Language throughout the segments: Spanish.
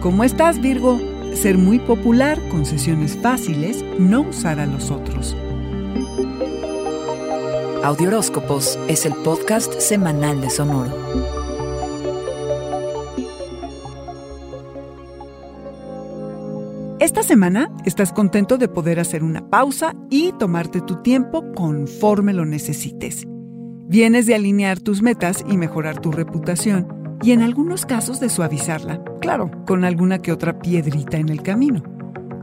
¿Cómo estás, Virgo? Ser muy popular, con sesiones fáciles, no usar a los otros. Audioróscopos es el podcast semanal de Sonoro. Esta semana estás contento de poder hacer una pausa y tomarte tu tiempo conforme lo necesites. Vienes de alinear tus metas y mejorar tu reputación y en algunos casos de suavizarla, claro, con alguna que otra piedrita en el camino.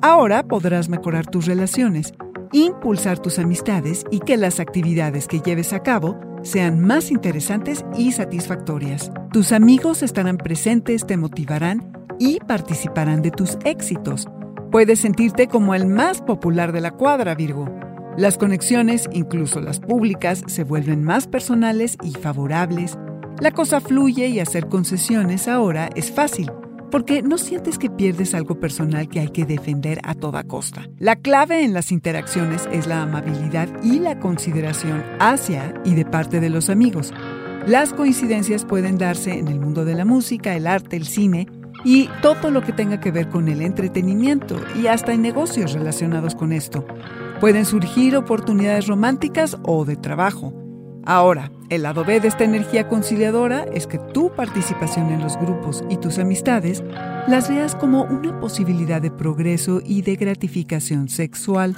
Ahora podrás mejorar tus relaciones, impulsar tus amistades y que las actividades que lleves a cabo sean más interesantes y satisfactorias. Tus amigos estarán presentes, te motivarán y participarán de tus éxitos. Puedes sentirte como el más popular de la cuadra, Virgo. Las conexiones, incluso las públicas, se vuelven más personales y favorables. La cosa fluye y hacer concesiones ahora es fácil, porque no sientes que pierdes algo personal que hay que defender a toda costa. La clave en las interacciones es la amabilidad y la consideración hacia y de parte de los amigos. Las coincidencias pueden darse en el mundo de la música, el arte, el cine y todo lo que tenga que ver con el entretenimiento y hasta en negocios relacionados con esto. Pueden surgir oportunidades románticas o de trabajo. Ahora, el lado B de esta energía conciliadora es que tu participación en los grupos y tus amistades las veas como una posibilidad de progreso y de gratificación sexual.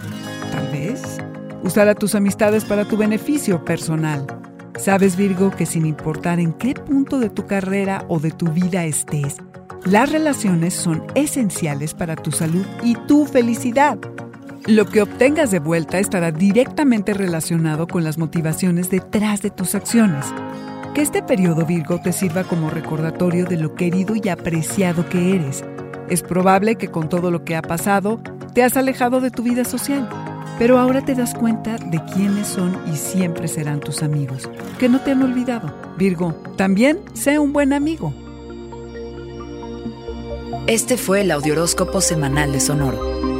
Tal vez usar a tus amistades para tu beneficio personal. Sabes, Virgo, que sin importar en qué punto de tu carrera o de tu vida estés, las relaciones son esenciales para tu salud y tu felicidad. Lo que obtengas de vuelta estará directamente relacionado con las motivaciones detrás de tus acciones. Que este periodo Virgo te sirva como recordatorio de lo querido y apreciado que eres. Es probable que con todo lo que ha pasado te has alejado de tu vida social, pero ahora te das cuenta de quiénes son y siempre serán tus amigos, que no te han olvidado. Virgo, también sé un buen amigo. Este fue el Audioróscopo Semanal de Sonoro.